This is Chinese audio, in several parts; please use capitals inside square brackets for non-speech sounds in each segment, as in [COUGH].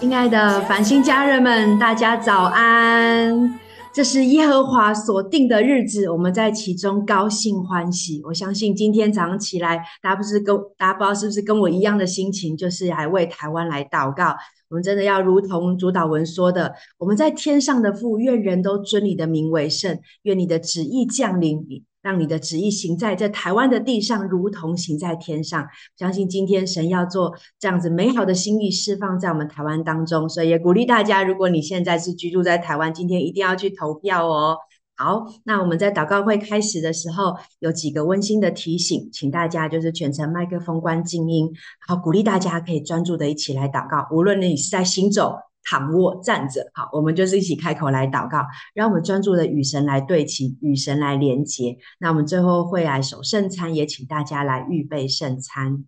亲爱的繁星家人们，大家早安！这是耶和华所定的日子，我们在其中高兴欢喜。我相信今天早上起来，大家不是跟大家不知道是不是跟我一样的心情，就是来为台湾来祷告。我们真的要如同主祷文说的，我们在天上的父，愿人都尊你的名为圣，愿你的旨意降临。让你的旨意行在这台湾的地上，如同行在天上。相信今天神要做这样子美好的心意释放在我们台湾当中，所以也鼓励大家，如果你现在是居住在台湾，今天一定要去投票哦。好，那我们在祷告会开始的时候，有几个温馨的提醒，请大家就是全程麦克风关静音，好，鼓励大家可以专注的一起来祷告，无论你是在行走。躺卧站着，好，我们就是一起开口来祷告，让我们专注的与神来对齐，与神来连接。那我们最后会来守圣餐，也请大家来预备圣餐。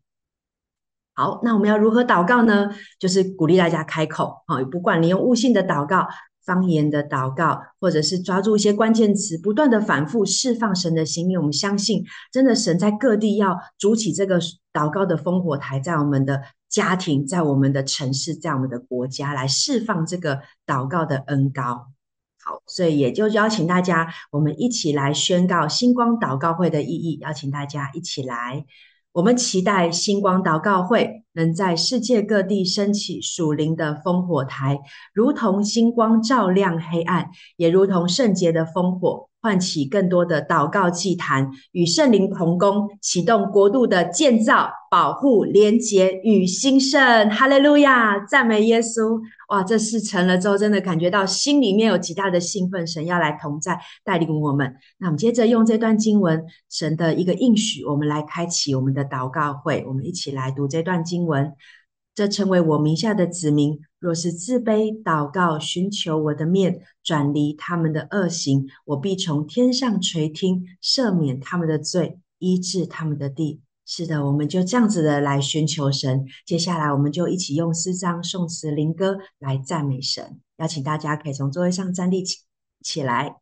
好，那我们要如何祷告呢？就是鼓励大家开口，好，不管你用悟性的祷告。方言的祷告，或者是抓住一些关键词，不断的反复释放神的心意。我们相信，真的神在各地要筑起这个祷告的烽火台，在我们的家庭，在我们的城市，在我们的国家，来释放这个祷告的恩膏。好，所以也就邀请大家，我们一起来宣告星光祷告会的意义。邀请大家一起来。我们期待星光祷告会能在世界各地升起属灵的烽火台，如同星光照亮黑暗，也如同圣洁的烽火。唤起更多的祷告祭坛，与圣灵同工，启动国度的建造、保护、连结与兴盛。哈利路亚，赞美耶稣！哇，这事成了之后，真的感觉到心里面有极大的兴奋。神要来同在，带领我们。那我们接着用这段经文，神的一个应许，我们来开启我们的祷告会。我们一起来读这段经文。这称为我名下的子民，若是自卑祷告，寻求我的面，转离他们的恶行，我必从天上垂听，赦免他们的罪，医治他们的地。是的，我们就这样子的来寻求神。接下来，我们就一起用诗章、颂词、灵歌来赞美神。邀请大家可以从座位上站立起起来。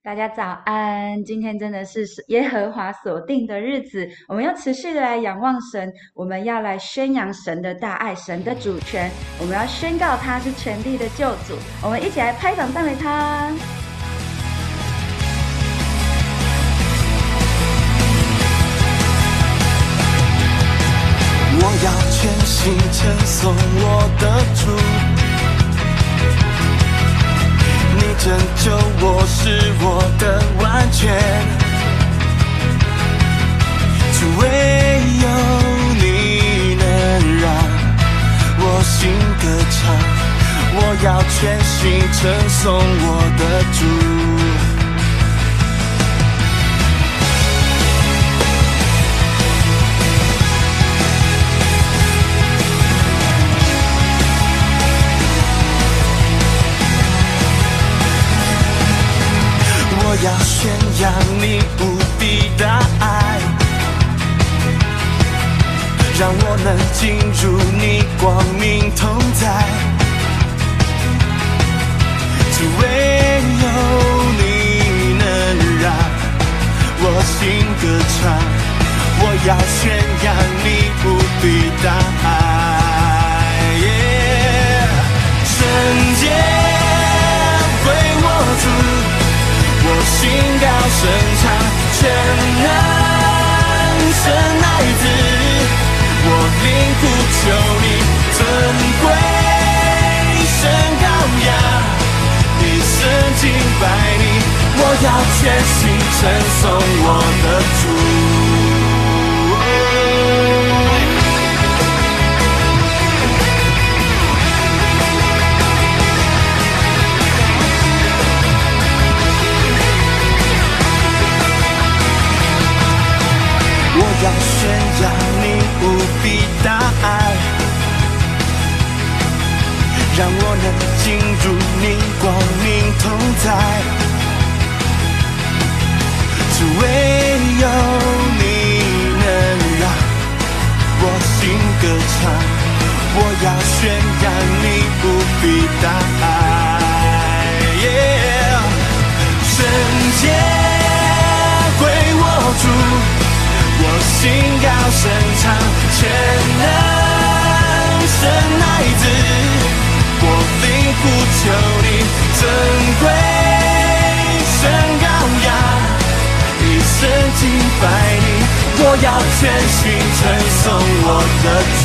大家早安！今天真的是耶和华所定的日子，我们要持续的来仰望神，我们要来宣扬神的大爱、神的主权，我们要宣告他是全地的救主。我们一起来拍掌赞美他。心称颂我的主。你拯救我是我的完全，只唯有你能让我心歌唱。我要全心称颂我的主。我要宣扬你无比的爱，让我能进入你光明同在。只唯有你能让我心歌唱。我要宣扬你无比的爱，心高声唱，全能神爱子，我灵呼求你，尊贵神羔羊，一生敬拜你，我要全心称颂我的主。比大爱，让我能进入你光明同在。只唯有你能让我心歌唱。我要宣扬你不比大爱，圣洁心高声长，全能神爱子，我定呼求你尊贵神高雅，一生敬拜你，我要全心称颂我的主。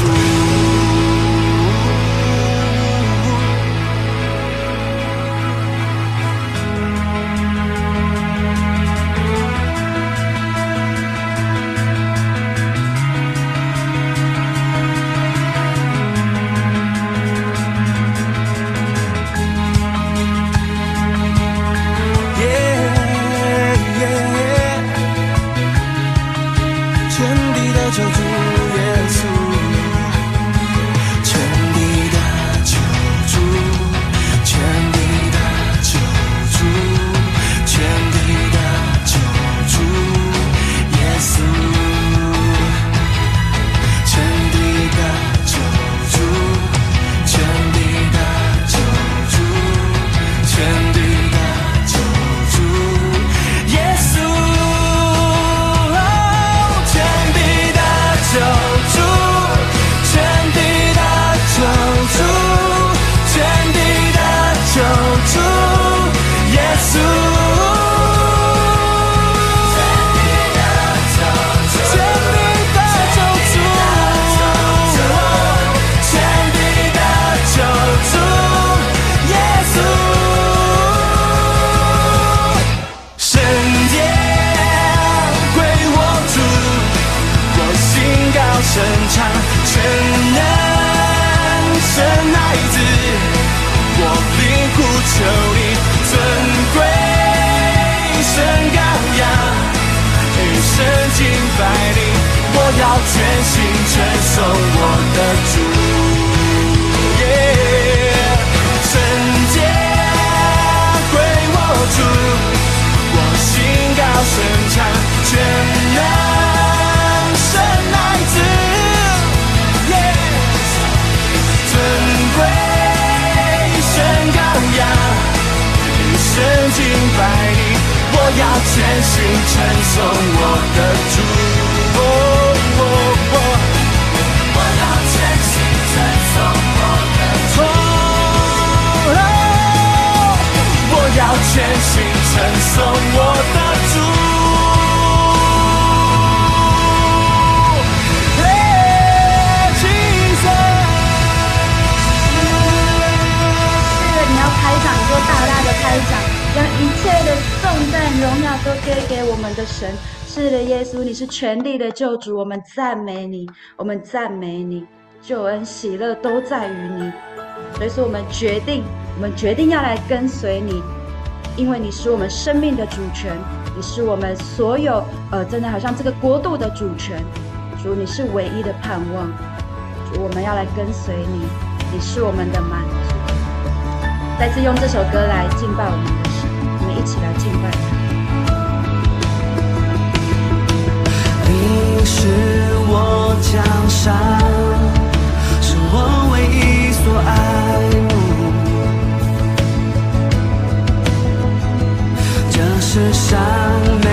的主，圣洁归我主，我心高声唱，全能神爱子，我要全心称颂我的主。全心称颂我的主。你要开讲，你就大大的开讲，将一切的重担荣耀都给给我们的神。是的，耶稣，你是全力的救主，我们赞美你，我们赞美你，救恩喜乐都在于你。所以说我们决定，我们决定要来跟随你。因为你是我们生命的主权，你是我们所有呃，真的好像这个国度的主权，主你是唯一的盼望，我们要来跟随你，你是我们的满足。再次用这首歌来敬拜我们的神，我们一起来敬拜。你是我江山，是我唯一所爱慕。这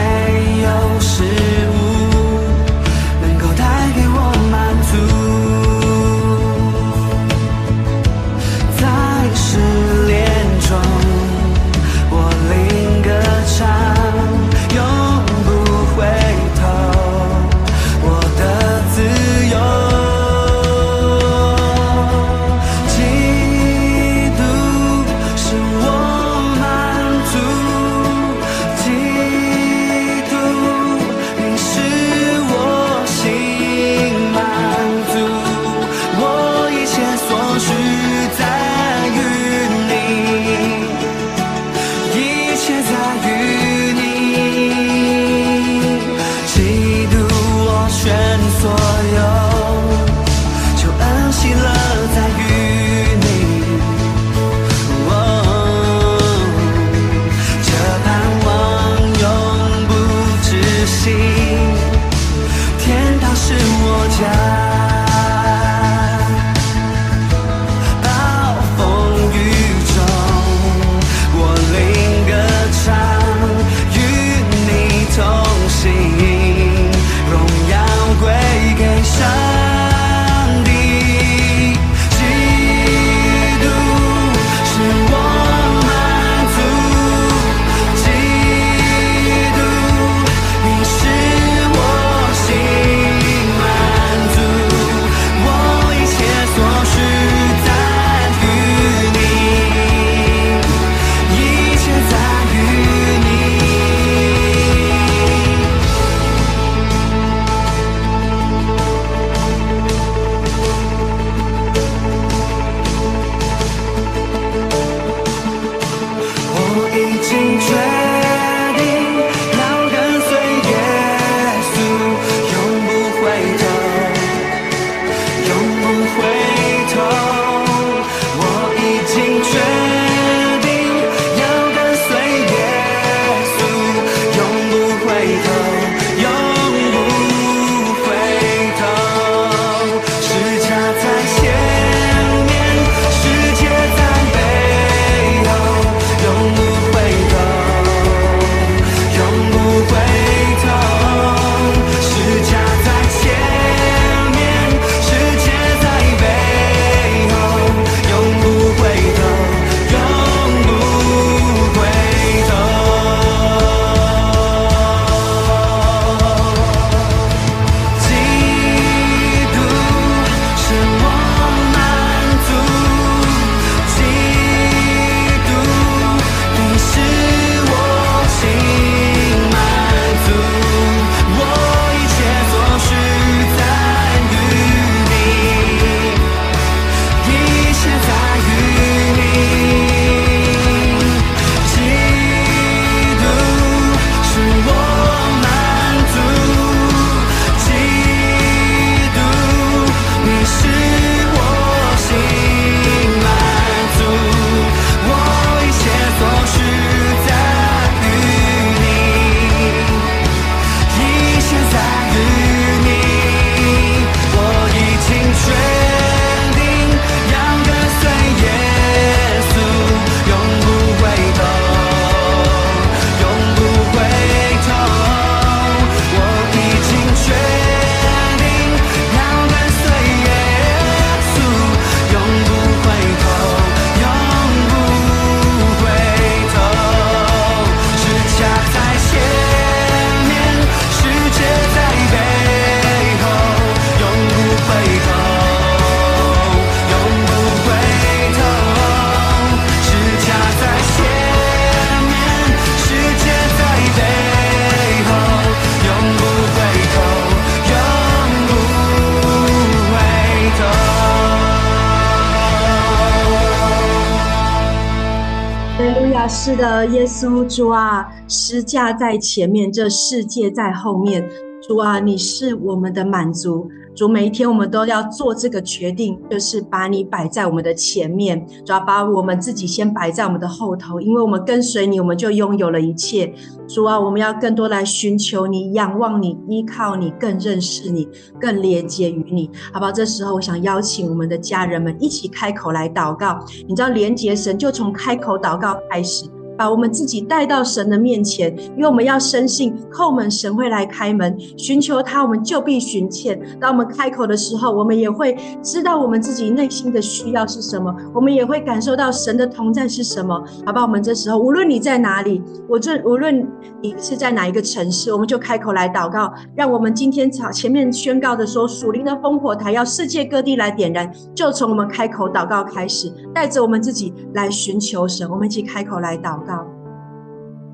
的，耶稣主啊，施架在前面，这世界在后面。主啊，你是我们的满足。主，每一天我们都要做这个决定，就是把你摆在我们的前面，主要把我们自己先摆在我们的后头，因为我们跟随你，我们就拥有了一切。主啊，我们要更多来寻求你，仰望你，依靠你，更认识你，更连接于你，好不好？这时候，我想邀请我们的家人们一起开口来祷告。你知道，连接神就从开口祷告开始。把我们自己带到神的面前，因为我们要深信叩门，神会来开门；寻求他，我们就必寻见。当我们开口的时候，我们也会知道我们自己内心的需要是什么，我们也会感受到神的同在是什么。好吧，我们这时候无论你在哪里，我这无论你是在哪一个城市，我们就开口来祷告。让我们今天早前面宣告的说，属灵的烽火台要世界各地来点燃，就从我们开口祷告开始，带着我们自己来寻求神。我们一起开口来祷告。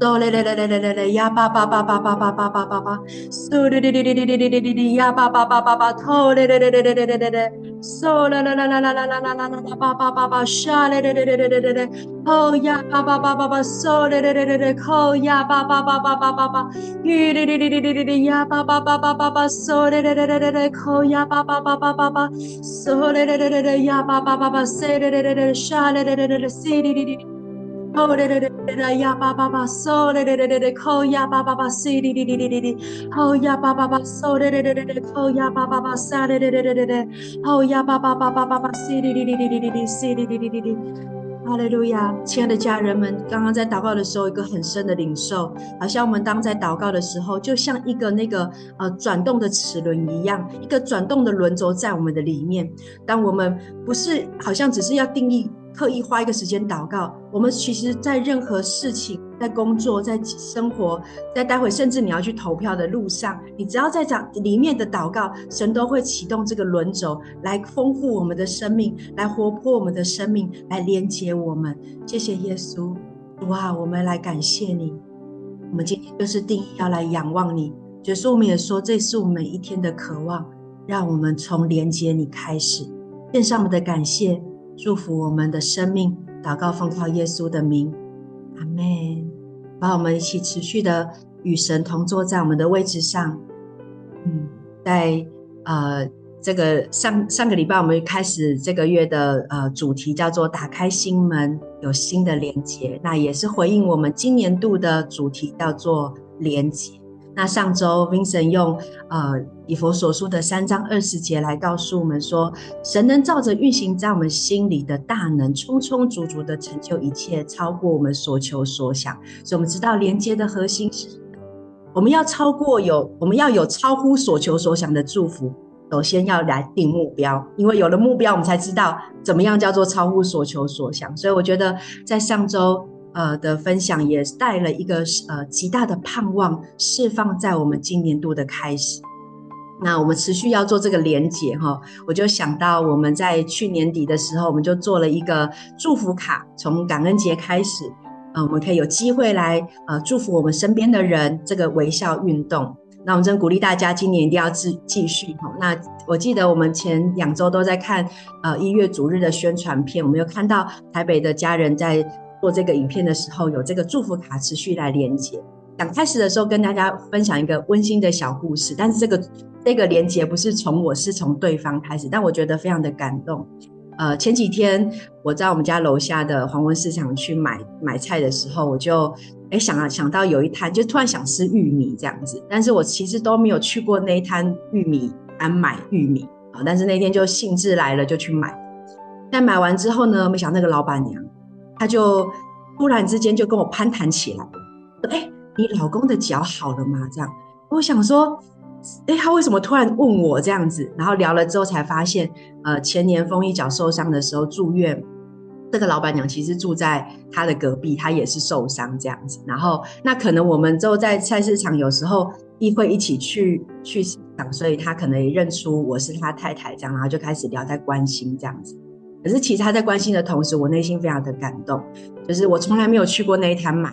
嗦嘞嘞嘞嘞嘞嘞嘞呀吧吧吧吧吧吧吧吧吧吧，嗦嘞嘞嘞嘞嘞嘞嘞嘞嘞嘞呀吧吧吧吧吧，嗦嘞嘞嘞嘞嘞嘞嘞嘞嘞，嗦啦啦啦啦啦啦啦啦啦啦啦吧吧吧吧，沙嘞嘞嘞嘞嘞嘞嘞嘞，哦呀吧吧吧吧吧，嗦嘞嘞嘞嘞嘞，哦呀吧吧吧吧吧吧吧，雨嘞嘞嘞嘞嘞嘞嘞呀吧吧吧吧吧吧，嗦嘞嘞嘞嘞嘞嘞，哦呀吧吧吧吧吧吧，嗦嘞嘞嘞嘞嘞呀吧吧吧吧，塞嘞嘞嘞嘞，沙嘞嘞嘞嘞嘞，西哩哩哩。哦嘞嘞嘞嘞呀吧吧吧，嗦嘞嘞嘞嘞嘞，扣呀吧吧吧，西哩哩哩哩哩哩，哦呀吧吧吧，嗦嘞嘞嘞嘞嘞，扣呀吧吧吧，沙嘞嘞嘞嘞嘞嘞，哦呀吧吧吧吧吧吧，西哩哩哩哩哩哩哩，西哩哩哩哩哩。哈利路亚，亲爱的家人们，刚刚在祷告的时候，一个很深的领受，好像我们当在祷告的时候，就像一个那个呃转动的齿轮一样，一个转动的轮轴在我们的里面。当我们不是好像只是要定义。刻意花一个时间祷告，我们其实，在任何事情、在工作、在生活、在待会甚至你要去投票的路上，你只要在讲里面的祷告，神都会启动这个轮轴，来丰富我们的生命，来活泼我们的生命，来连接我们。谢谢耶稣，哇，我们来感谢你。我们今天就是定义要来仰望你，就是我们也说，这是我们一天的渴望，让我们从连接你开始，献上我们的感谢。祝福我们的生命，祷告奉靠耶稣的名，阿门。把我们一起持续的与神同坐在我们的位置上。嗯，在呃这个上上个礼拜，我们开始这个月的呃主题叫做打开心门，有新的连接。那也是回应我们今年度的主题叫做连接。那上周 Vincent 用呃以佛所书的三章二十节来告诉我们说，神能照着运行在我们心里的大能，充充足足的成就一切，超过我们所求所想。所以，我们知道连接的核心是，我们要超过有，我们要有超乎所求所想的祝福。首先要来定目标，因为有了目标，我们才知道怎么样叫做超乎所求所想。所以，我觉得在上周。呃的分享也带了一个呃极大的盼望，释放在我们今年度的开始。那我们持续要做这个连结哈，我就想到我们在去年底的时候，我们就做了一个祝福卡，从感恩节开始，呃，我们可以有机会来呃祝福我们身边的人，这个微笑运动。那我们真鼓励大家今年一定要继继续哈。那我记得我们前两周都在看呃一月主日的宣传片，我们有看到台北的家人在。做这个影片的时候，有这个祝福卡持续来连接。想开始的时候跟大家分享一个温馨的小故事，但是这个这个连接不是从我，是从对方开始，但我觉得非常的感动。呃，前几天我在我们家楼下的黄昏市场去买买菜的时候，我就哎想啊想到有一摊，就突然想吃玉米这样子，但是我其实都没有去过那一摊玉米摊买玉米啊，但是那天就兴致来了就去买。但买完之后呢，没想到那个老板娘。他就突然之间就跟我攀谈起来了，哎、你老公的脚好了吗？这样，我想说，哎、他为什么突然问我这样子？然后聊了之后才发现，呃，前年风一脚受伤的时候住院，这个老板娘其实住在他的隔壁，他也是受伤这样子。然后那可能我们就在菜市场有时候一会一起去去市场，所以他可能也认出我是他太太这样，然后就开始聊，在关心这样子。可是其实他在关心的同时，我内心非常的感动。就是我从来没有去过那一摊买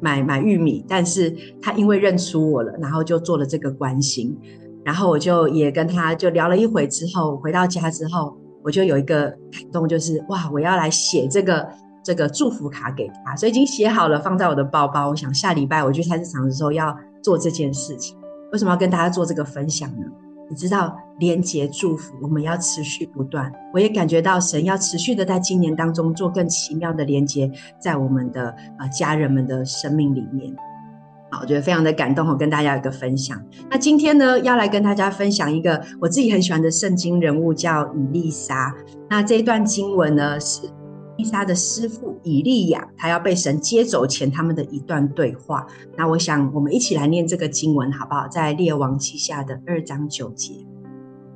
买买玉米，但是他因为认出我了，然后就做了这个关心。然后我就也跟他就聊了一会之后，回到家之后，我就有一个感动，就是哇，我要来写这个这个祝福卡给他，所以已经写好了，放在我的包包。我想下礼拜我去菜市场的时候要做这件事情。为什么要跟大家做这个分享呢？你知道，连结祝福，我们要持续不断。我也感觉到神要持续的在今年当中做更奇妙的连结，在我们的呃家人们的生命里面。好，我觉得非常的感动，我跟大家有一个分享。那今天呢，要来跟大家分享一个我自己很喜欢的圣经人物，叫以利沙。那这一段经文呢，是以利沙的师傅以利亚，他要被神接走前，他们的一段对话。那我想，我们一起来念这个经文，好不好？在列王记下的二章九节。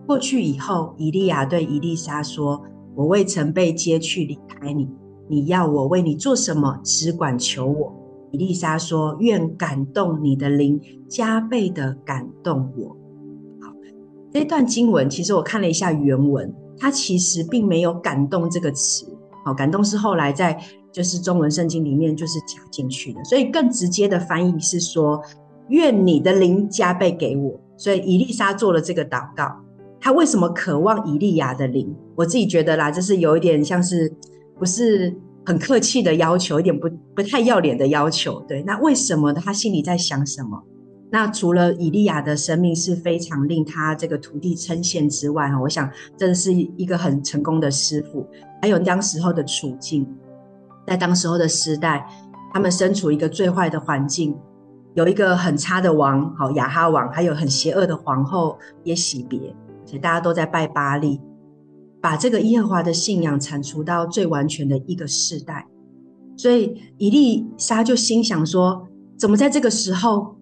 过去以后，以利亚对伊丽莎说：“我未曾被接去离开你，你要我为你做什么？只管求我。”伊丽莎说：“愿感动你的灵加倍的感动我。”好，这段经文其实我看了一下原文，它其实并没有“感动”这个词。好，感动是后来在就是中文圣经里面就是加进去的，所以更直接的翻译是说：“愿你的灵加倍给我。”所以伊丽莎做了这个祷告。他为什么渴望以利亚的灵？我自己觉得啦，这是有一点像是不是？很客气的要求，一点不不太要脸的要求。对，那为什么他心里在想什么？那除了以利亚的生命是非常令他这个徒弟称羡之外，哈，我想这是一个很成功的师傅。还有当时候的处境，在当时候的时代，他们身处一个最坏的环境，有一个很差的王，好亚哈王，还有很邪恶的皇后耶洗别，而且大家都在拜巴力。把这个耶和华的信仰铲除到最完全的一个世代，所以以利沙就心想说：怎么在这个时候，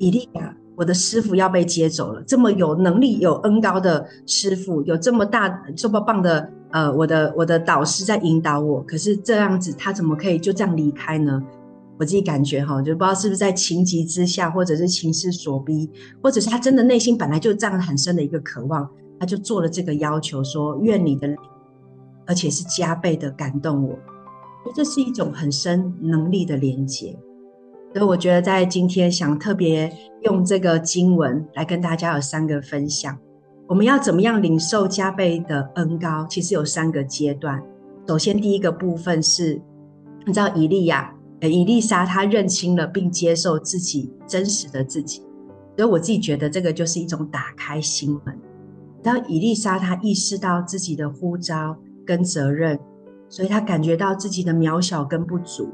以利亚我的师傅要被接走了？这么有能力、有恩高的师傅，有这么大、这么棒的呃，我的我的导师在引导我，可是这样子他怎么可以就这样离开呢？我自己感觉哈，就不知道是不是在情急之下，或者是情势所逼，或者是他真的内心本来就这样很深的一个渴望。他就做了这个要求，说：“愿你的，而且是加倍的感动我。”这是一种很深能力的连接。所以我觉得在今天想特别用这个经文来跟大家有三个分享。我们要怎么样领受加倍的恩膏？其实有三个阶段。首先，第一个部分是，你知道以利亚、以利沙，他认清了并接受自己真实的自己。所以我自己觉得这个就是一种打开心门。当以利沙他意识到自己的呼召跟责任，所以他感觉到自己的渺小跟不足，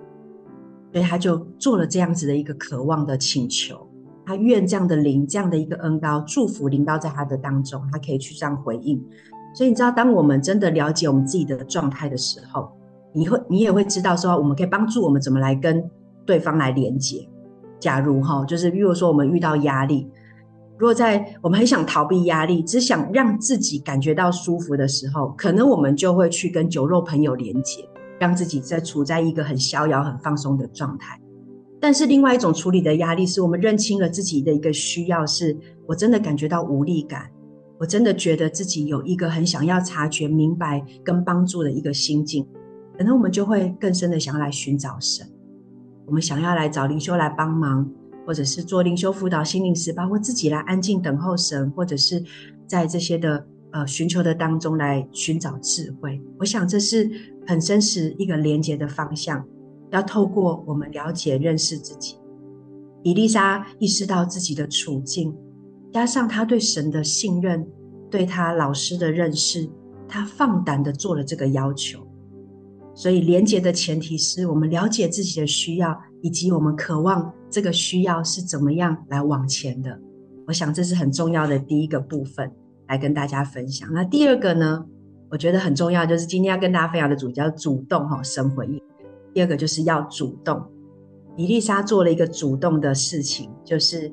所以他就做了这样子的一个渴望的请求。他愿这样的灵，这样的一个恩膏祝福临到在他的当中，他可以去这样回应。所以你知道，当我们真的了解我们自己的状态的时候，你会你也会知道说，我们可以帮助我们怎么来跟对方来连接。假如哈，就是比如说我们遇到压力。如果在我们很想逃避压力，只想让自己感觉到舒服的时候，可能我们就会去跟酒肉朋友连接，让自己在处在一个很逍遥、很放松的状态。但是另外一种处理的压力，是我们认清了自己的一个需要，是我真的感觉到无力感，我真的觉得自己有一个很想要察觉、明白跟帮助的一个心境，可能我们就会更深的想要来寻找神，我们想要来找灵修来帮忙。或者是做灵修辅导、心灵师，包括自己来安静等候神，或者是在这些的呃寻求的当中来寻找智慧。我想这是很真实一个连接的方向，要透过我们了解认识自己。伊丽莎意识到自己的处境，加上他对神的信任，对他老师的认识，他放胆的做了这个要求。所以连接的前提是我们了解自己的需要，以及我们渴望这个需要是怎么样来往前的。我想这是很重要的第一个部分，来跟大家分享。那第二个呢，我觉得很重要，就是今天要跟大家分享的主题叫主动哈，神回应。第二个就是要主动。以利莎做了一个主动的事情，就是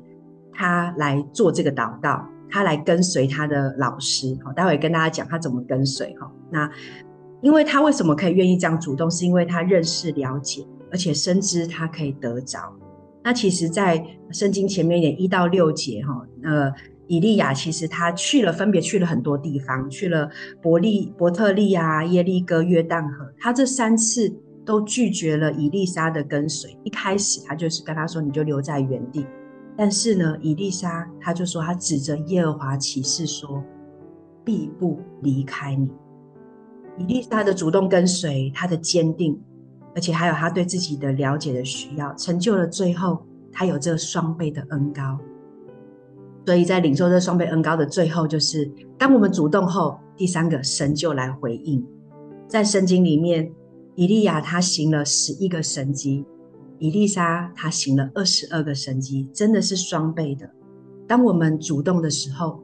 她来做这个祷告，她来跟随她的老师。好，待会跟大家讲她怎么跟随哈。那因为她为什么可以愿意这样主动，是因为她认识、了解，而且深知她可以得着。那其实，在圣经前面一点一到六节哈，呃，以利亚其实他去了，分别去了很多地方，去了伯利、伯特利啊、耶利哥、约旦河，他这三次都拒绝了以利沙的跟随。一开始他就是跟他说：“你就留在原地。”但是呢，以利沙他就说：“他指着耶和华起誓说，必不离开你。”以利沙的主动跟随，他的坚定，而且还有他对自己的了解的需要，成就了最后他有这双倍的恩膏。所以在领受这双倍恩膏的最后，就是当我们主动后，第三个神就来回应。在圣经里面，以利亚他行了十一个神迹，以利沙他行了二十二个神迹，真的是双倍的。当我们主动的时候，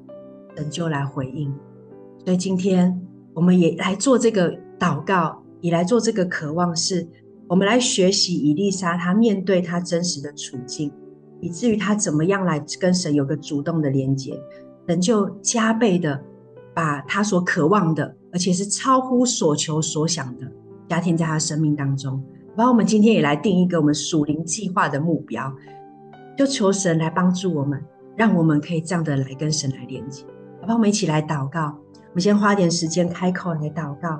神就来回应。所以今天我们也来做这个祷告，也来做这个渴望，是我们来学习以利沙他面对他真实的处境。以至于他怎么样来跟神有个主动的连接，神就加倍的把他所渴望的，而且是超乎所求所想的，加添在他生命当中。然后我们今天也来定一个我们属灵计划的目标，就求神来帮助我们，让我们可以这样的来跟神来连接。好吧，我们一起来祷告。我们先花点时间开口来祷告。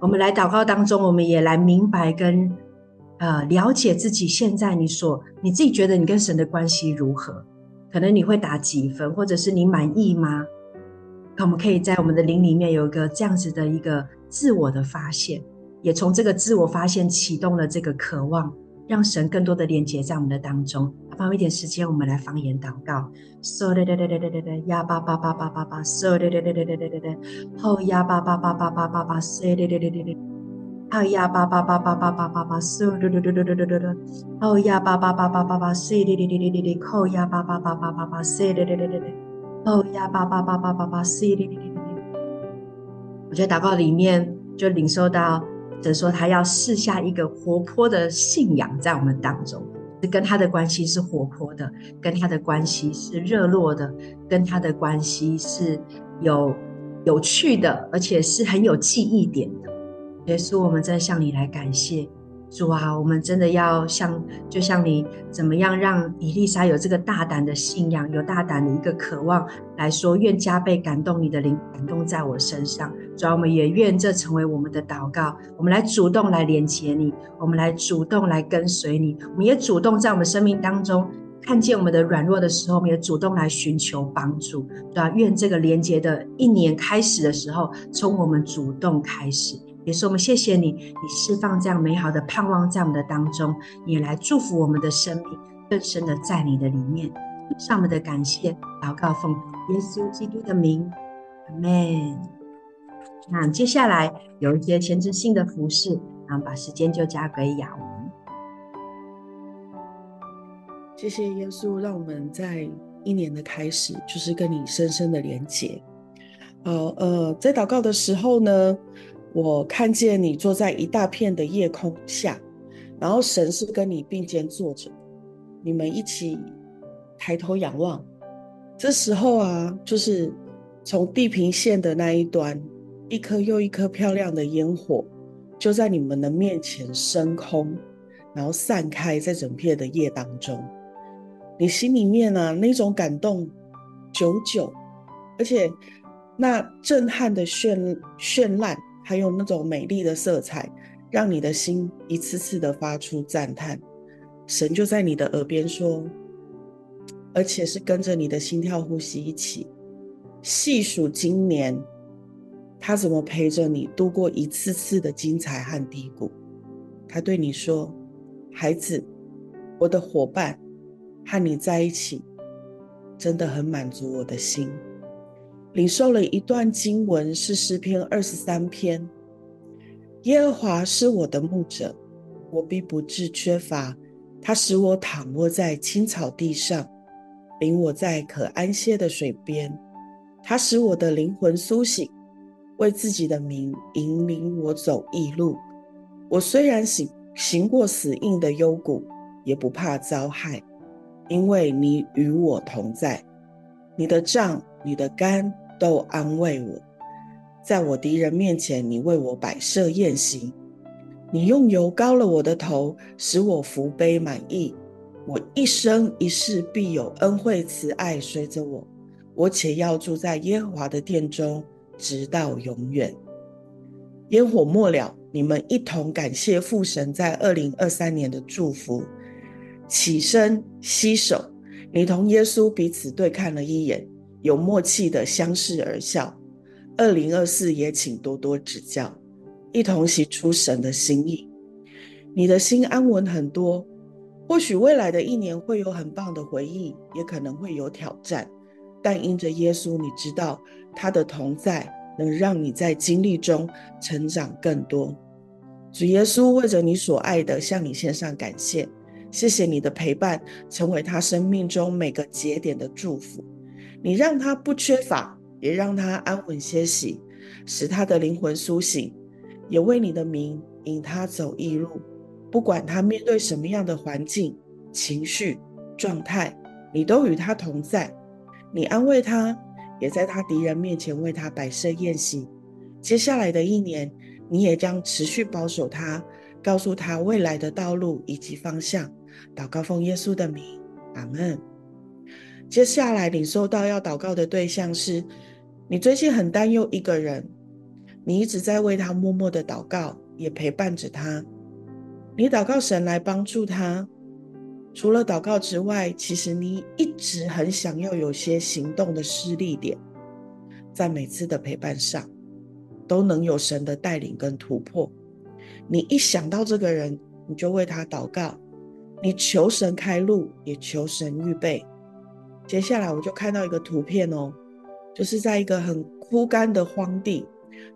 我们来祷告当中，我们也来明白跟。呃，了解自己现在你所你自己觉得你跟神的关系如何？可能你会打几分，或者是你满意吗？可我们可以在我们的灵里面有一个这样子的一个自我的发现，也从这个自我发现启动了这个渴望，让神更多的连接在我们的当中。花一点时间，我们来方言祷告。So 的的的的的的的呀吧吧吧吧吧吧，So 的的的的的的的的，后呀吧吧吧吧吧吧吧，So 的的的的的。好呀，叭叭叭叭叭叭叭叭，嗖嘟嘟嘟嘟嘟嘟嘟嘟。好呀，叭叭叭叭叭叭，嗖哩哩哩哩哩哩。好呀，叭叭叭叭叭叭，嗖哩哩哩哩哩。好呀，叭叭叭叭叭叭，嗖哩哩哩哩哩。我在祷告里面就领受到，神说他要试下一个活泼的信仰在我们当中，跟他的关系是活泼的，跟他的关系是热络的，跟他的关系是有有趣的，而且是很有记忆点的。耶稣，我们真的向你来感谢主啊！我们真的要像，就像你怎么样让以丽莎有这个大胆的信仰，有大胆的一个渴望来说，愿加倍感动你的灵，感动在我身上。主啊，我们也愿这成为我们的祷告。我们来主动来连接你，我们来主动来跟随你。我们也主动在我们生命当中看见我们的软弱的时候，我们也主动来寻求帮助。主啊，愿这个连接的一年开始的时候，从我们主动开始。也是我们谢谢你，你释放这样美好的盼望在我们的当中，你也来祝福我们的生命更深的在你的里面。上我们的感谢祷告奉耶稣基督的名，阿门。那接下来有一些前置性的服事，然后把时间就交给雅文。谢谢耶稣，让我们在一年的开始就是跟你深深的连结。好，呃，在祷告的时候呢，我看见你坐在一大片的夜空下，然后神是跟你并肩坐着，你们一起抬头仰望。这时候啊，就是从地平线的那一端，一颗又一颗漂亮的烟火就在你们的面前升空，然后散开在整片的夜当中。你心里面啊，那种感动久久，而且那震撼的绚绚烂。还有那种美丽的色彩，让你的心一次次的发出赞叹。神就在你的耳边说，而且是跟着你的心跳呼吸一起细数今年，他怎么陪着你度过一次次的精彩和低谷。他对你说：“孩子，我的伙伴，和你在一起，真的很满足我的心。”领受了一段经文，是诗篇二十三篇。耶和华是我的牧者，我必不致缺乏。他使我躺卧在青草地上，领我在可安歇的水边。他使我的灵魂苏醒，为自己的名引领我走义路。我虽然行行过死荫的幽谷，也不怕遭害，因为你与我同在。你的杖。你的竿都安慰我，在我敌人面前，你为我摆设宴席。你用油膏了我的头，使我福杯满溢。我一生一世必有恩惠慈爱随着我，我且要住在耶和华的殿中，直到永远。烟火没了，你们一同感谢父神在二零二三年的祝福。起身洗手，你同耶稣彼此对看了一眼。有默契的相视而笑，二零二四也请多多指教，一同行出神的心意。你的心安稳很多。或许未来的一年会有很棒的回忆，也可能会有挑战，但因着耶稣，你知道他的同在能让你在经历中成长更多。主耶稣为着你所爱的向你献上感谢，谢谢你的陪伴，成为他生命中每个节点的祝福。你让他不缺乏，也让他安稳歇息，使他的灵魂苏醒，也为你的名引他走义路。不管他面对什么样的环境、情绪、状态，你都与他同在。你安慰他，也在他敌人面前为他摆设宴席。接下来的一年，你也将持续保守他，告诉他未来的道路以及方向。祷告奉耶稣的名，阿门。接下来领受到要祷告的对象是你最近很担忧一个人，你一直在为他默默的祷告，也陪伴着他。你祷告神来帮助他，除了祷告之外，其实你一直很想要有些行动的施力点，在每次的陪伴上，都能有神的带领跟突破。你一想到这个人，你就为他祷告，你求神开路，也求神预备。接下来我就看到一个图片哦，就是在一个很枯干的荒地，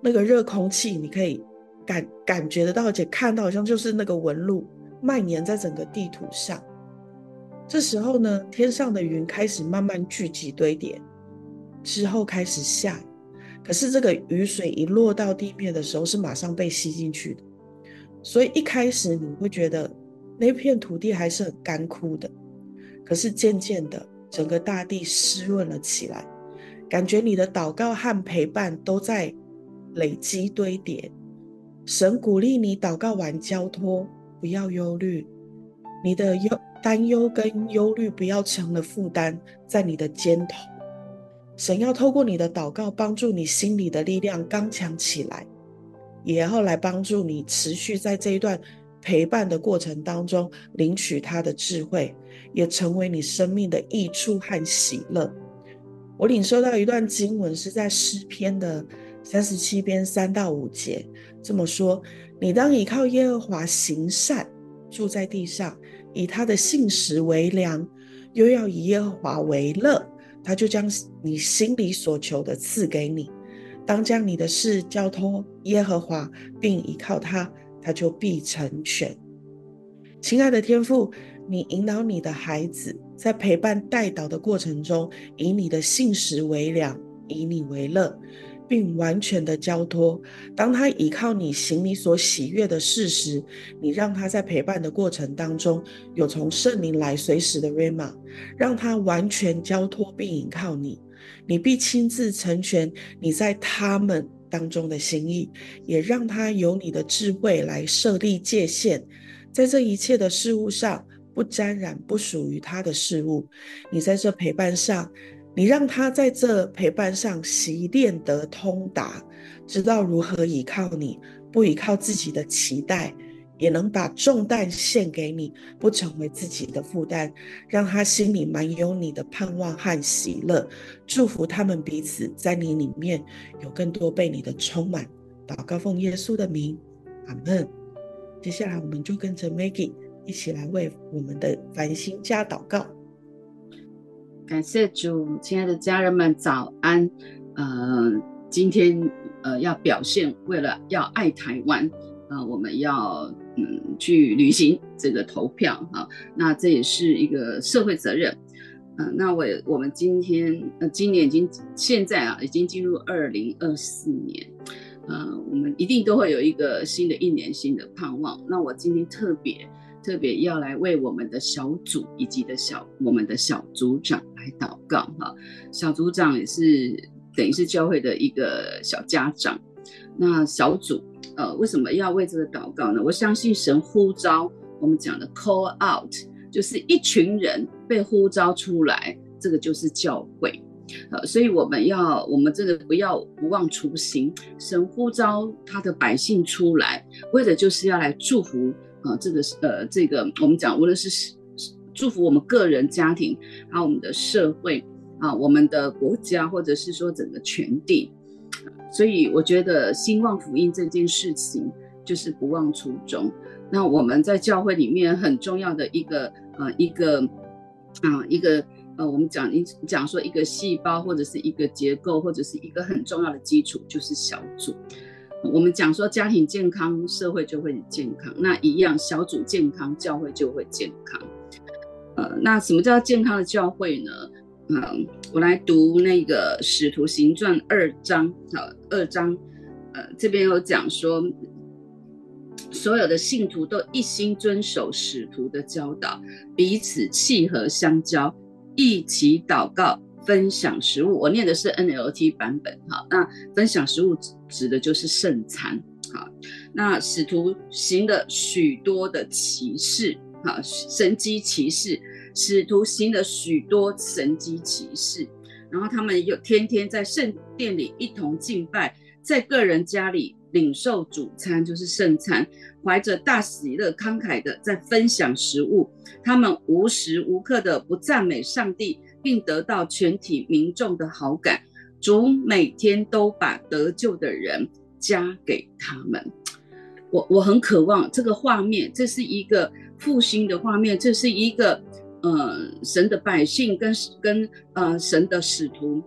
那个热空气，你可以。感感觉得到，而且看到好像就是那个纹路蔓延在整个地图上。这时候呢，天上的云开始慢慢聚集堆叠，之后开始下。可是这个雨水一落到地面的时候，是马上被吸进去的。所以一开始你会觉得那片土地还是很干枯的，可是渐渐的，整个大地湿润了起来，感觉你的祷告和陪伴都在累积堆叠。神鼓励你祷告完交托，不要忧虑，你的忧担忧跟忧虑不要成了负担在你的肩头。神要透过你的祷告帮助你心里的力量刚强起来，也要来帮助你持续在这一段陪伴的过程当中领取他的智慧，也成为你生命的益处和喜乐。我领受到一段经文是在诗篇的。三十七篇三到五节这么说：你当倚靠耶和华行善，住在地上，以他的信实为粮，又要以耶和华为乐，他就将你心里所求的赐给你。当将你的事交托耶和华，并倚靠他，他就必成全。亲爱的天父，你引导你的孩子在陪伴带导的过程中，以你的信实为粮，以你为乐。并完全的交托。当他倚靠你行你所喜悦的事时，你让他在陪伴的过程当中有从圣灵来随时的 Rhema，让他完全交托并倚靠你。你必亲自成全你在他们当中的心意，也让他有你的智慧来设立界限，在这一切的事物上不沾染不属于他的事物。你在这陪伴上。你让他在这陪伴上习练得通达，知道如何依靠你，不依靠自己的期待，也能把重担献给你，不成为自己的负担，让他心里满有你的盼望和喜乐。祝福他们彼此在你里面有更多被你的充满。祷告奉耶稣的名，阿门。接下来我们就跟着 Maggie 一起来为我们的繁星家祷告。感谢主，亲爱的家人们，早安。呃，今天呃要表现，为了要爱台湾，呃，我们要嗯去履行这个投票哈、啊。那这也是一个社会责任。嗯、那我我们今天呃今年已经现在啊已经进入二零二四年，呃，我们一定都会有一个新的一年新的盼望。那我今天特别。特别要来为我们的小组以及的小我们的小组长来祷告哈，小组长也是等于是教会的一个小家长。那小组呃为什么要为这个祷告呢？我相信神呼召我们讲的 call out 就是一群人被呼召出来，这个就是教会。呃，所以我们要我们真的不要不忘初心，神呼召他的百姓出来，为的就是要来祝福。啊，这个是呃，这个我们讲，无论是祝福我们个人、家庭，还有我们的社会啊，我们的国家，或者是说整个全地，所以我觉得兴旺福音这件事情，就是不忘初衷。那我们在教会里面很重要的一个呃一个啊、一个呃我们讲你讲说一个细胞或者是一个结构或者是一个很重要的基础就是小组。我们讲说家庭健康，社会就会健康。那一样，小组健康，教会就会健康。呃，那什么叫健康的教会呢？嗯、我来读那个《使徒行传》二章，好，二章，呃，这边有讲说，所有的信徒都一心遵守使徒的教导，彼此契合相交，一起祷告。分享食物，我念的是 NLT 版本，哈，那分享食物指的就是圣餐，好，那使徒行了许多的奇事，哈，神迹奇事，使徒行了许多神迹奇事，然后他们又天天在圣殿里一同敬拜，在个人家里领受主餐，就是圣餐，怀着大喜乐，慷慨的在分享食物，他们无时无刻的不赞美上帝。并得到全体民众的好感，主每天都把得救的人加给他们。我我很渴望这个画面，这是一个复兴的画面，这是一个呃神的百姓跟跟呃神的使徒，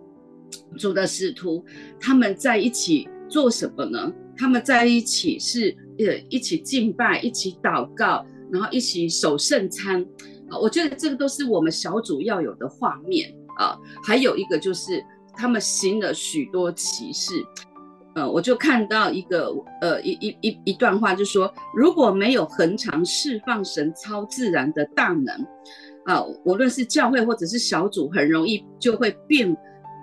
主的使徒他们在一起做什么呢？他们在一起是呃一起敬拜，一起祷告，然后一起守圣餐。啊，我觉得这个都是我们小组要有的画面啊。还有一个就是他们行了许多奇事，呃，我就看到一个呃一一一一段话，就说如果没有恒常释放神超自然的大能，啊，无论是教会或者是小组，很容易就会变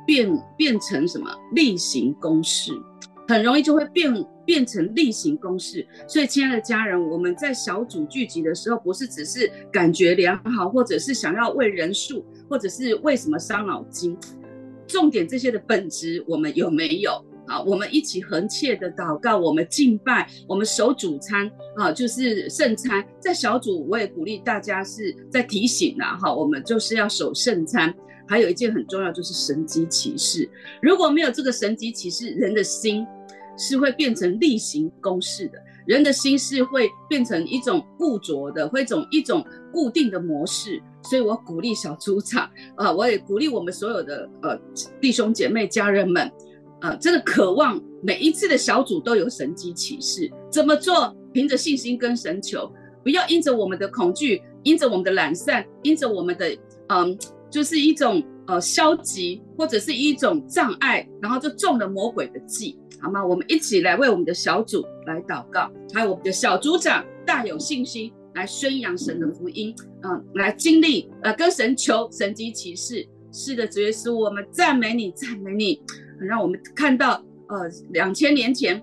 变变成什么例行公事。很容易就会变变成例行公事，所以亲爱的家人，我们在小组聚集的时候，不是只是感觉良好，或者是想要为人数，或者是为什么伤脑筋。重点这些的本质，我们有没有啊？我们一起恒切的祷告，我们敬拜，我们守主餐啊，就是圣餐。在小组，我也鼓励大家是在提醒啦，哈，我们就是要守圣餐。还有一件很重要，就是神迹奇事。如果没有这个神迹奇事，人的心是会变成例行公事的，人的心是会变成一种固着的，会一种一种固定的模式。所以我鼓励小组长，啊，我也鼓励我们所有的呃弟兄姐妹、家人们，呃，真的渴望每一次的小组都有神迹奇事。怎么做？凭着信心跟神求，不要因着我们的恐惧，因着我们的懒散，因着我们的嗯。就是一种呃消极，或者是一种障碍，然后就中了魔鬼的计，好吗？我们一起来为我们的小组来祷告，还有我们的小组长大有信心来宣扬神的福音，嗯、呃，来经历呃跟神求神迹奇事。是的，主耶稣，我们赞美你，赞美你，让我们看到呃两千年前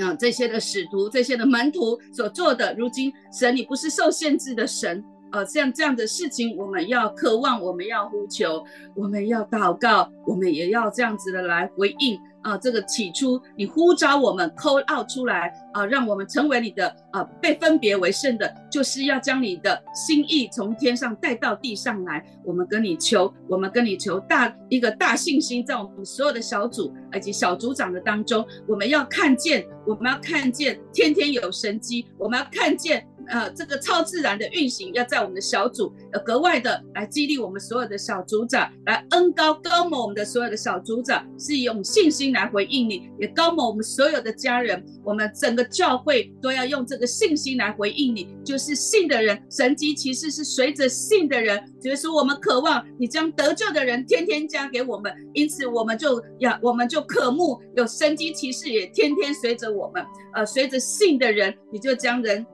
啊、这些的使徒，这些的门徒所做的，如今神你不是受限制的神。呃，像这样的事情，我们要渴望，我们要呼求，我们要祷告，我们也要这样子的来回应。啊、这个起初你呼召我们 call out 出来，啊、让我们成为你的，呃，被分别为圣的，就是要将你的心意从天上带到地上来。我们跟你求，我们跟你求大一个大信心，在我们所有的小组以及小组长的当中，我们要看见，我们要看见天天有神迹，我们要看见。呃，这个超自然的运行要在我们的小组，呃，格外的来激励我们所有的小组长，来恩高高某我们的所有的小组长，是用信心来回应你，也高某我们所有的家人，我们整个教会都要用这个信心来回应你，就是信的人，神机骑士是随着信的人，就是我们渴望你将得救的人天天加给我们，因此我们就要，我们就渴慕有神机骑士也天天随着我们，呃，随着信的人，你就将人。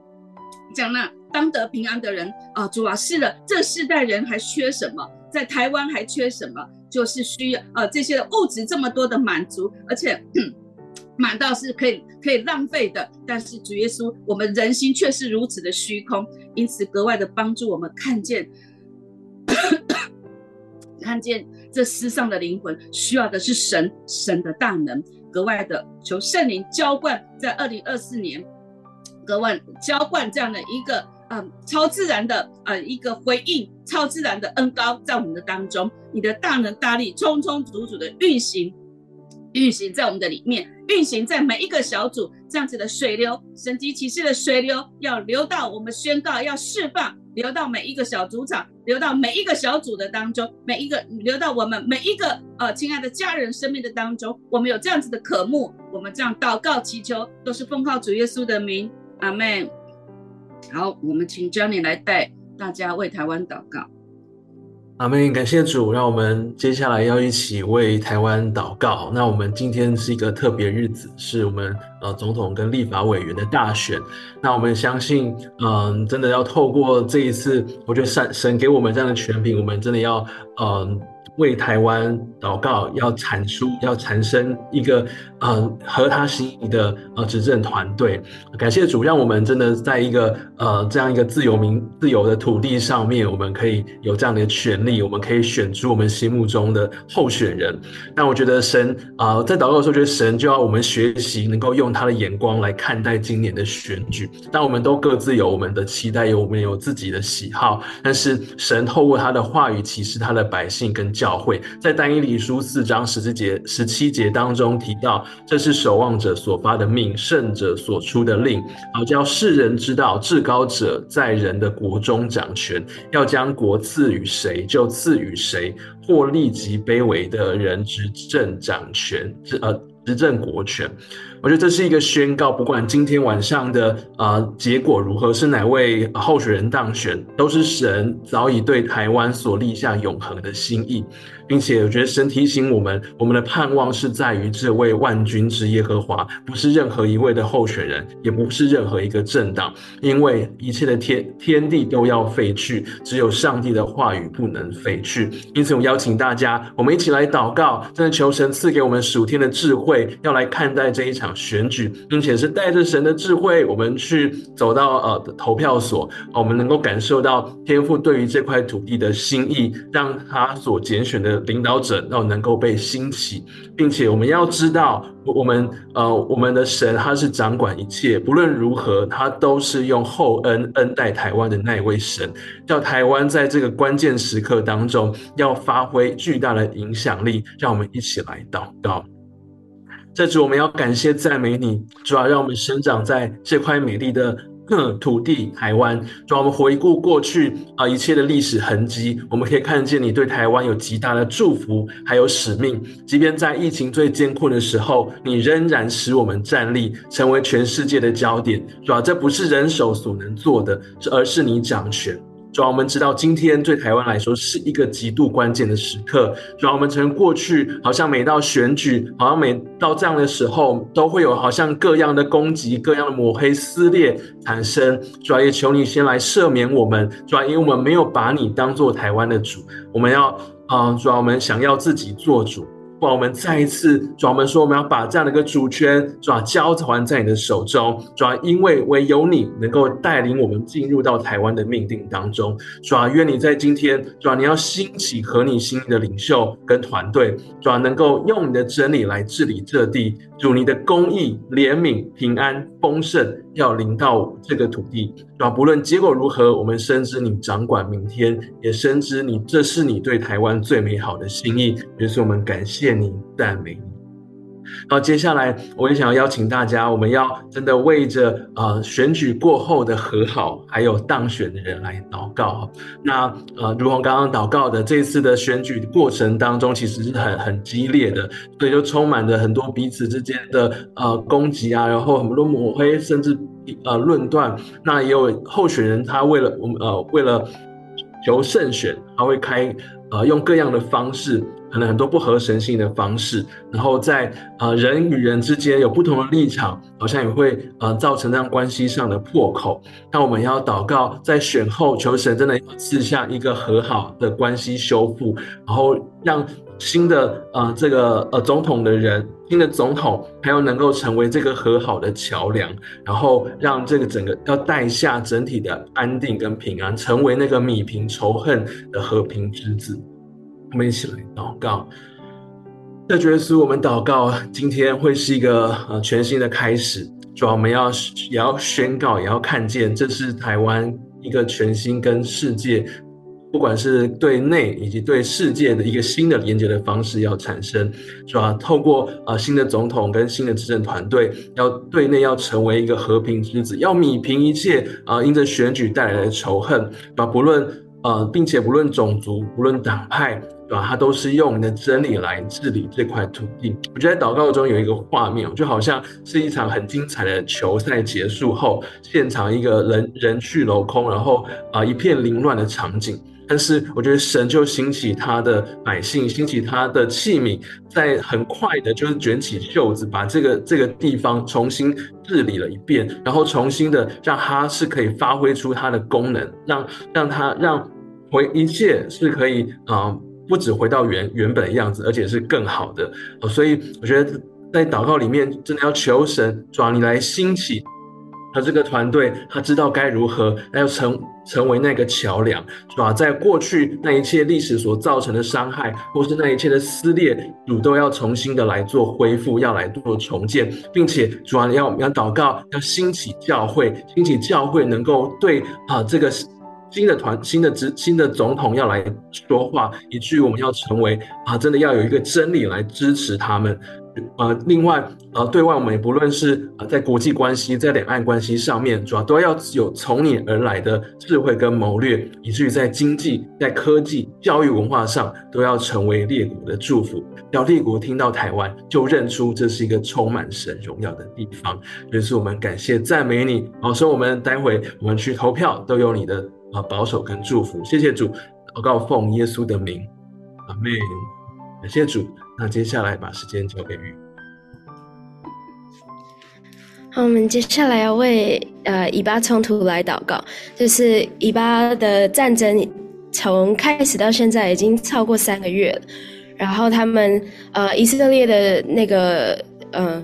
讲那当得平安的人啊，主啊，是的，这世代人还缺什么？在台湾还缺什么？就是需要呃这些物质这么多的满足，而且 [CLEARS THROAT] 满到是可以可以浪费的。但是主耶稣，我们人心却是如此的虚空，因此格外的帮助我们看见，[COUGHS] 看见这世上的灵魂需要的是神神的大能，格外的求圣灵浇灌在二零二四年。格外浇灌这样的一个嗯、超自然的呃一个回应，超自然的恩膏在我们的当中，你的大能大力充充足足的运行，运行在我们的里面，运行在每一个小组，这样子的水流，神级骑士的水流要流到我们宣告，要释放，流到每一个小组长，流到每一个小组的当中，每一个流到我们每一个呃亲爱的家人生命的当中，我们有这样子的渴慕，我们这样祷告祈求，都是奉靠主耶稣的名，阿妹。好，我们请 Johnny 来带大家为台湾祷告。阿妹，感谢主，让我们接下来要一起为台湾祷告。那我们今天是一个特别日子，是我们呃总统跟立法委员的大选。那我们相信，嗯、真的要透过这一次，我觉得神神给我们这样的权柄，我们真的要嗯。为台湾祷告，要产出，要产生一个呃合他心意的呃执政团队。感谢主，让我们真的在一个呃这样一个自由民自由的土地上面，我们可以有这样的权利，我们可以选出我们心目中的候选人。那我觉得神啊、在祷告的时候，觉得神就要我们学习，能够用他的眼光来看待今年的选举。但我们都各自有我们的期待，有我们有自己的喜好，但是神透过他的话语启示他的百姓跟教。教会在但以理书四章十四节、十七节当中提到，这是守望者所发的命，圣者所出的令，好叫世人知道，至高者在人的国中掌权，要将国赐予谁就赐予谁，或立即卑微的人执政掌权，呃，执政国权。我觉得这是一个宣告，不管今天晚上的呃结果如何，是哪位候选人当选，都是神早已对台湾所立下永恒的心意。并且我觉得神提醒我们，我们的盼望是在于这位万军之耶和华，不是任何一位的候选人，也不是任何一个政党，因为一切的天天地都要废去，只有上帝的话语不能废去。因此，我邀请大家，我们一起来祷告，真的求神赐给我们属天的智慧，要来看待这一场选举，并且是带着神的智慧，我们去走到呃投票所，我们能够感受到天父对于这块土地的心意，让他所拣选的。领导者要能够被兴起，并且我们要知道，我们呃，我们的神他是掌管一切，不论如何，他都是用厚恩恩待台湾的那一位神，叫台湾在这个关键时刻当中要发挥巨大的影响力。让我们一起来祷告。在主，我们要感谢赞美你，主要让我们生长在这块美丽的。土地台湾，让我们回顾过去啊一切的历史痕迹，我们可以看见你对台湾有极大的祝福，还有使命。即便在疫情最艰困的时候，你仍然使我们站立，成为全世界的焦点。主要这不是人手所能做的，而是你掌权。主要我们知道，今天对台湾来说是一个极度关键的时刻。主要我们从过去好像每到选举，好像每到这样的时候，都会有好像各样的攻击、各样的抹黑、撕裂产生。主要也求你先来赦免我们。主要因为我们没有把你当做台湾的主，我们要啊，主要我们想要自己做主。我们再一次，主，我们说我们要把这样的一个主权，主要交还在你的手中。主要因为唯有你能够带领我们进入到台湾的命定当中。主要愿你在今天，主要你要兴起和你心意的领袖跟团队，主要能够用你的真理来治理这地。主，你的公义、怜悯、平安、丰盛要临到这个土地。主要不论结果如何，我们深知你掌管明天，也深知你这是你对台湾最美好的心意。于是我们感谢你，赞美你。好，接下来我也想要邀请大家，我们要真的为着呃选举过后的和好，还有当选的人来祷告。那呃，如同刚刚祷告的，这次的选举过程当中，其实是很很激烈的，所以就充满着很多彼此之间的呃攻击啊，然后很多抹黑，甚至呃论断。那也有候选人，他为了我们呃为了求胜选，他会开呃用各样的方式。可能很多不合神性的方式，然后在呃人与人之间有不同的立场，好像也会呃造成这样关系上的破口。那我们要祷告，在选后求神真的赐下一个和好的关系修复，然后让新的呃这个呃总统的人，新的总统还要能够成为这个和好的桥梁，然后让这个整个要带下整体的安定跟平安，成为那个弭平仇恨的和平之子。我们一起来祷告，这耶稣，我们祷告，今天会是一个呃全新的开始。主要我们要也要宣告，也要看见，这是台湾一个全新跟世界不管是对内以及对世界的一个新的连接的方式要产生，是吧？透过啊新的总统跟新的执政团队，要对内要成为一个和平之子，要弭平一切啊因着选举带来的仇恨，把不论呃，并且不论种族，不论党派。对吧？他都是用你的真理来治理这块土地。我觉得祷告中有一个画面，就好像是一场很精彩的球赛结束后，现场一个人人去楼空，然后啊、一片凌乱的场景。但是我觉得神就兴起他的百姓，兴起他的器皿，在很快的，就是卷起袖子，把这个这个地方重新治理了一遍，然后重新的让它是可以发挥出它的功能，让让它让回一切是可以啊。不只回到原原本的样子，而且是更好的。所以我觉得在祷告里面，真的要求神，主啊，你来兴起他这个团队，他知道该如何，来要成成为那个桥梁，主啊，在过去那一切历史所造成的伤害，或是那一切的撕裂，主都要重新的来做恢复，要来做重建，并且主啊，要要祷告，要兴起教会，兴起教会能够对啊这个。新的团、新的执、新的总统要来说话，以至于我们要成为啊，真的要有一个真理来支持他们。呃，另外，呃，对外我们也不论是呃在国际关系、在两岸关系上面，主要都要有从你而来的智慧跟谋略，以至于在经济、在科技、教育、文化上都要成为列国的祝福。要列国听到台湾，就认出这是一个充满神荣耀的地方。于是我们感谢赞美你。好，所以我们待会我们去投票，都有你的。啊，保守跟祝福，谢谢主，祷告奉耶稣的名，阿门。感谢主，那接下来把时间交给玉。好，我们接下来要为呃以巴冲突来祷告，就是以巴的战争从开始到现在已经超过三个月了，然后他们呃以色列的那个呃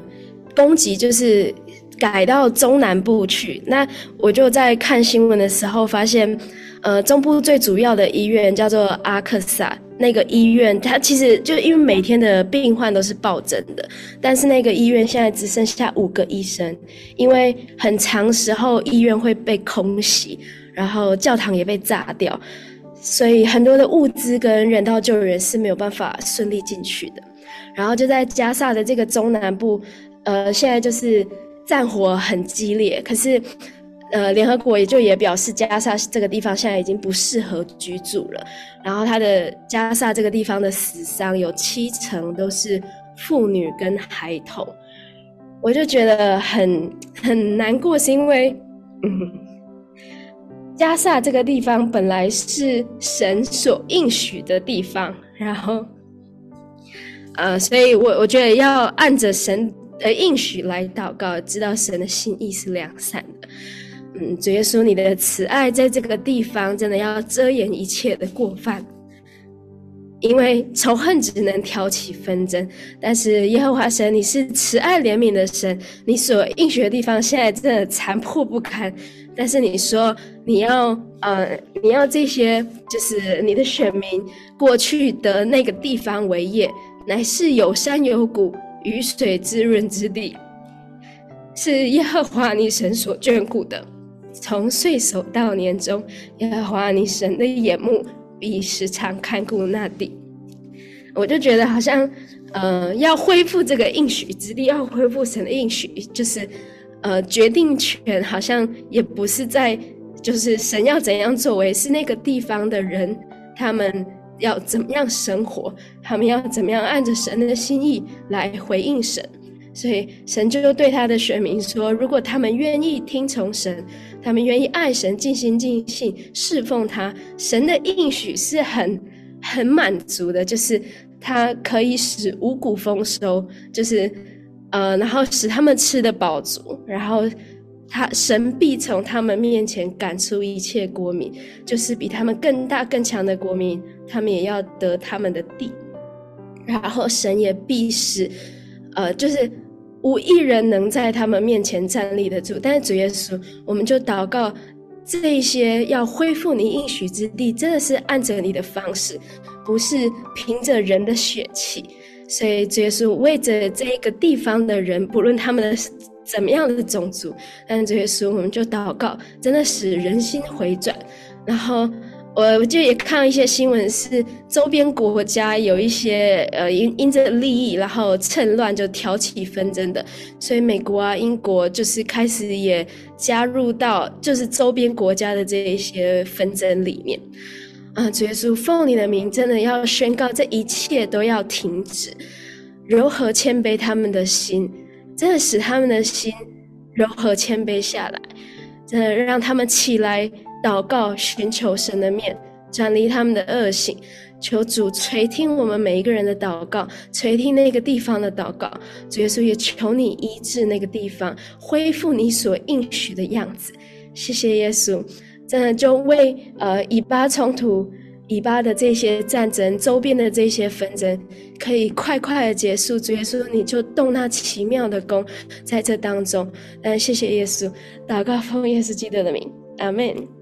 攻击就是。改到中南部去，那我就在看新闻的时候发现，呃，中部最主要的医院叫做阿克萨，那个医院它其实就因为每天的病患都是暴增的，但是那个医院现在只剩下五个医生，因为很长时候医院会被空袭，然后教堂也被炸掉，所以很多的物资跟人道救援是没有办法顺利进去的。然后就在加萨的这个中南部，呃，现在就是。战火很激烈，可是，呃，联合国也就也表示加沙这个地方现在已经不适合居住了。然后，他的加沙这个地方的死伤有七成都是妇女跟孩童，我就觉得很很难过，是因为，嗯，[LAUGHS] 加萨这个地方本来是神所应许的地方，然后，呃，所以我我觉得要按着神。呃，应许来祷告，知道神的心意是良善的。嗯，主耶稣，你的慈爱在这个地方真的要遮掩一切的过犯，因为仇恨只能挑起纷争。但是耶和华神，你是慈爱怜悯的神，你所应许的地方现在真的残破不堪。但是你说你要呃，你要这些就是你的选民过去的那个地方为业，乃是有山有谷。雨水滋润之地，是耶和华你神所眷顾的。从岁首到年终，耶和华你神的眼目必时常看顾那地。我就觉得好像，呃，要恢复这个应许之地，要恢复神的应许，就是，呃，决定权好像也不是在，就是神要怎样作为，是那个地方的人他们。要怎么样生活？他们要怎么样按着神的心意来回应神？所以神就对他的选民说：如果他们愿意听从神，他们愿意爱神，尽心尽性侍奉他，神的应许是很很满足的，就是他可以使五谷丰收，就是呃，然后使他们吃得饱足，然后。他神必从他们面前赶出一切国民，就是比他们更大更强的国民，他们也要得他们的地。然后神也必使，呃，就是无一人能在他们面前站立得住。但是主耶稣，我们就祷告，这一些要恢复你应许之地，真的是按着你的方式，不是凭着人的血气。所以主耶稣为着这一个地方的人，不论他们的。怎么样的种族？但这些时候我们就祷告，真的使人心回转。然后，我就也看到一些新闻，是周边国家有一些呃因因着利益，然后趁乱就挑起纷争的，所以美国啊、英国就是开始也加入到就是周边国家的这一些纷争里面。啊，主耶稣奉你的名，真的要宣告这一切都要停止，柔和谦卑他们的心，真的使他们的心柔和谦卑下来，真的让他们起来。祷告，寻求神的面，转离他们的恶行，求主垂听我们每一个人的祷告，垂听那个地方的祷告。主耶稣也求你医治那个地方，恢复你所应许的样子。谢谢耶稣，真的就为呃以巴冲突、以巴的这些战争、周边的这些纷争，可以快快的结束。主耶稣，你就动那奇妙的工在这当中。嗯，谢谢耶稣，祷告奉耶稣基督的名，阿门。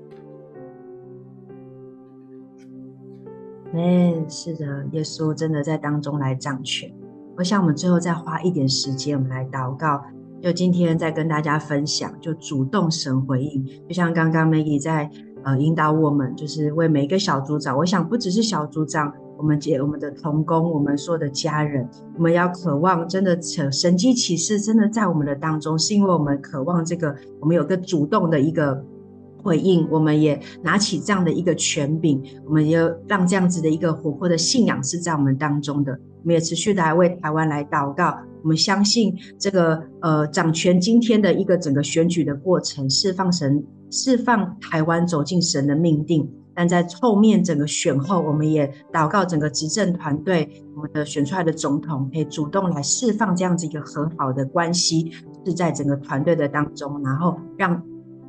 嗯，是的，耶稣真的在当中来掌权。我想我们最后再花一点时间，我们来祷告。就今天再跟大家分享，就主动神回应。就像刚刚 Maggie 在呃引导我们，就是为每一个小组长。我想不只是小组长，我们姐、我们的同工，我们所有的家人，我们要渴望真的神迹启示，真的在我们的当中，是因为我们渴望这个，我们有个主动的一个。回应，我们也拿起这样的一个权柄，我们也让这样子的一个活泼的信仰是在我们当中的。我们也持续的来为台湾来祷告。我们相信这个呃掌权今天的一个整个选举的过程，释放神，释放台湾走进神的命定。但在后面整个选后，我们也祷告整个执政团队，我们的选出来的总统可以主动来释放这样子一个和好的关系，是在整个团队的当中，然后让。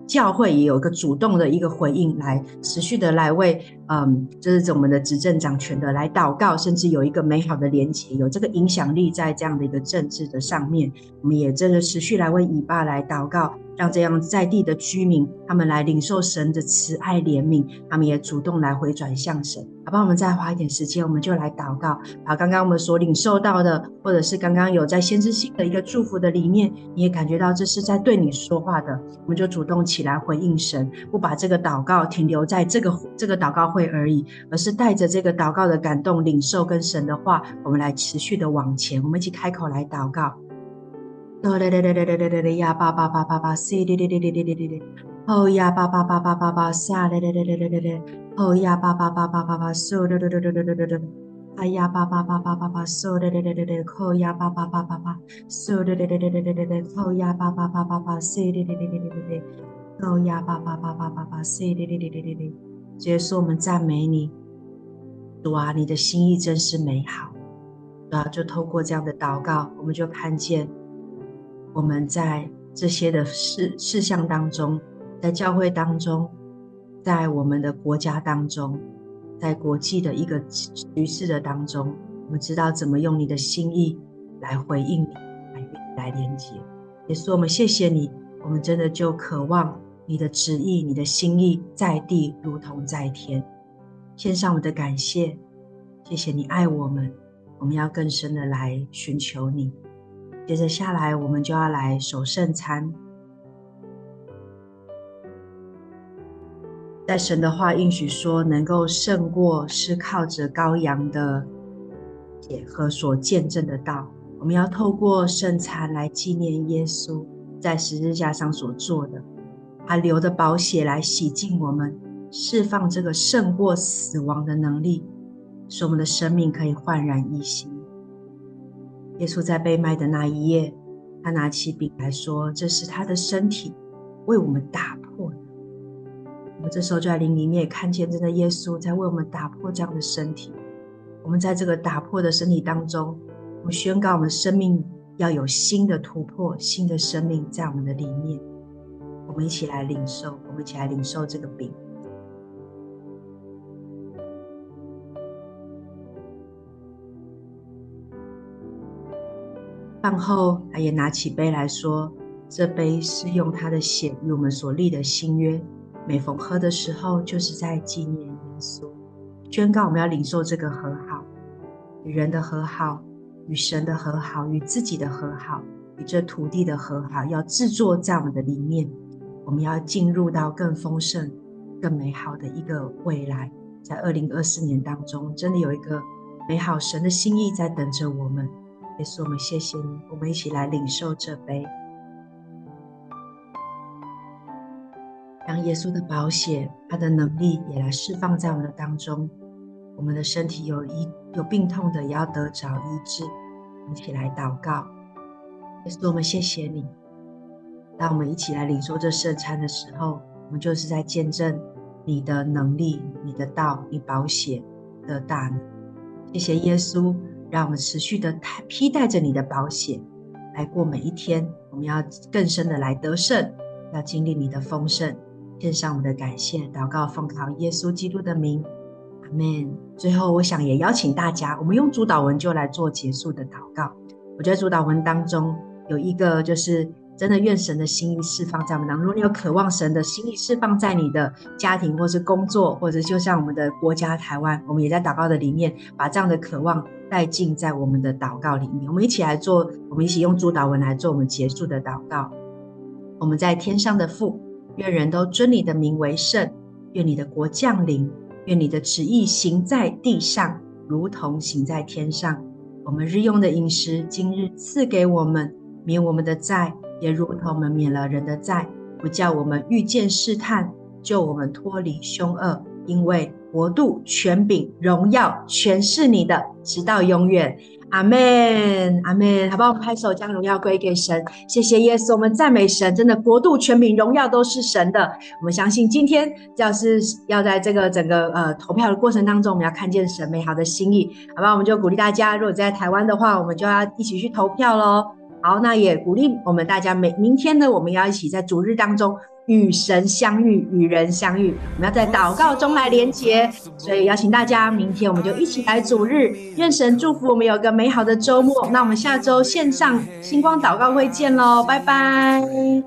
教会也有一个主动的一个回应，来持续的来为，嗯，就是我们的执政掌权的来祷告，甚至有一个美好的连结，有这个影响力在这样的一个政治的上面，我们也真的持续来为以巴来祷告。让这样在地的居民，他们来领受神的慈爱怜悯，他们也主动来回转向神。好吧，我们再花一点时间，我们就来祷告。好，刚刚我们所领受到的，或者是刚刚有在先知性的一个祝福的里面，你也感觉到这是在对你说话的，我们就主动起来回应神，不把这个祷告停留在这个这个祷告会而已而是带着这个祷告的感动领受跟神的话我们来持续的往前我们一起开口来祷告。哆来来来来来来来来呀叭叭叭叭叭嘶一滴滴滴滴滴滴滴哦呀叭叭叭叭叭叭下嘶啊咧咧咧咧咧哦呀叭叭叭叭叭叭叭嘶溜溜溜溜溜溜溜哎呀叭叭叭叭叭叭叭嘶溜溜溜溜扣呀叭叭叭叭叭叭嘶溜溜溜溜溜溜溜扣呀叭叭叭叭叭嘶一滴滴溜溜溜溜扣呀叭叭叭叭叭叭叭叭嘶一滴溜溜溜耶稣，我们赞美你，主啊，你的心意真是美好，主啊，就透过这样的祷告，我们就看见。我们在这些的事事项当中，在教会当中，在我们的国家当中，在国际的一个局势的当中，我们知道怎么用你的心意来回应你，来来连接。也是我们谢谢你，我们真的就渴望你的旨意、你的心意在地如同在天。献上我的感谢，谢谢你爱我们，我们要更深的来寻求你。接着下来，我们就要来守圣餐。在神的话应许说，能够胜过是靠着羔羊的血和所见证的道。我们要透过圣餐来纪念耶稣在十字架上所做的，他流的宝血来洗净我们，释放这个胜过死亡的能力，使我们的生命可以焕然一新。耶稣在被卖的那一夜，他拿起饼来说：“这是他的身体，为我们打破的。”我们这时候就在灵里面看见，真的耶稣在为我们打破这样的身体。我们在这个打破的身体当中，我们宣告我们生命要有新的突破，新的生命在我们的里面。我们一起来领受，我们一起来领受这个饼。饭后，他也拿起杯来说：“这杯是用他的血与我们所立的新约。每逢喝的时候，就是在纪念耶稣，宣告我们要领受这个和好，与人的和好，与神的和好，与自己的和好，与这土地的和好，要制作在我们的里面。我们要进入到更丰盛、更美好的一个未来，在二零二四年当中，真的有一个美好神的心意在等着我们。耶稣，我们谢谢你，我们一起来领受这杯，让耶稣的宝血，他的能力也来释放在我们的当中。我们的身体有一有病痛的，也要得着医治。一起来祷告，耶稣，我们谢谢你。当我们一起来领受这圣餐的时候，我们就是在见证你的能力、你的道、你保险的大能。谢谢耶稣，让我们持续的披戴着你的保险来过每一天。我们要更深的来得胜，要经历你的丰盛，献上我们的感谢、祷告，奉靠耶稣基督的名。阿门。最后，我想也邀请大家，我们用主祷文就来做结束的祷告。我觉得主祷文当中有一个，就是真的愿神的心意释放在我们当中。如果你有渴望神的心意释放在你的家庭，或是工作，或者就像我们的国家台湾，我们也在祷告的里面，把这样的渴望带进在我们的祷告里面。我们一起来做，我们一起用主祷文来做我们结束的祷告。我们在天上的父，愿人都尊你的名为圣，愿你的国降临。愿你的旨意行在地上，如同行在天上。我们日用的饮食，今日赐给我们，免我们的债，也如同我们免了人的债，不叫我们遇见试探，救我们脱离凶恶。因为国度、权柄、荣耀，全是你的，直到永远。阿门，阿门，好不好？我们拍手，将荣耀归给神。谢谢耶稣，我们赞美神。真的，国度、权柄、荣耀都是神的。我们相信，今天要是要在这个整个呃投票的过程当中，我们要看见神美好的心意，好不好？我们就鼓励大家，如果在台湾的话，我们就要一起去投票喽。好，那也鼓励我们大家，每明天呢，我们要一起在主日当中。与神相遇，与人相遇，我们要在祷告中来连结，所以邀请大家，明天我们就一起来主日，愿神祝福我们有个美好的周末。那我们下周线上星光祷告会见喽，拜拜。